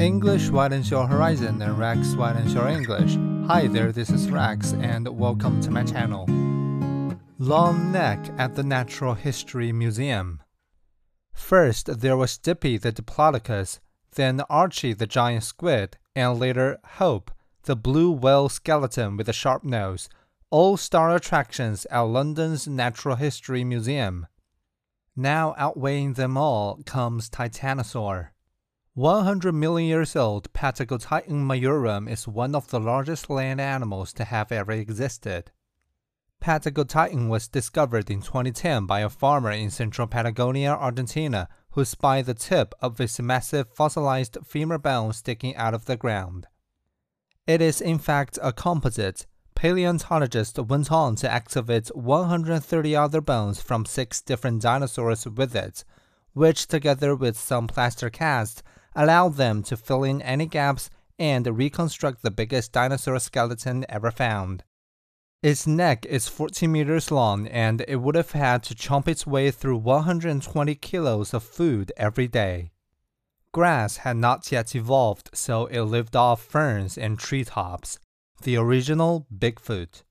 English widens your horizon and Rex widens your English. Hi there, this is Rex and welcome to my channel. Long neck at the Natural History Museum. First, there was Dippy the Diplodocus, then Archie the giant squid, and later Hope, the blue whale skeleton with a sharp nose, all star attractions at London's Natural History Museum. Now outweighing them all comes Titanosaur. 100 million years old, Patagotitan mayorum is one of the largest land animals to have ever existed. Patagotitan was discovered in 2010 by a farmer in central Patagonia, Argentina, who spied the tip of its massive fossilized femur bone sticking out of the ground. It is in fact a composite. Paleontologists went on to excavate 130 other bones from six different dinosaurs with it, which together with some plaster casts allow them to fill in any gaps and reconstruct the biggest dinosaur skeleton ever found. Its neck is 14 meters long and it would have had to chomp its way through 120 kilos of food every day. Grass had not yet evolved, so it lived off ferns and treetops. The original Bigfoot.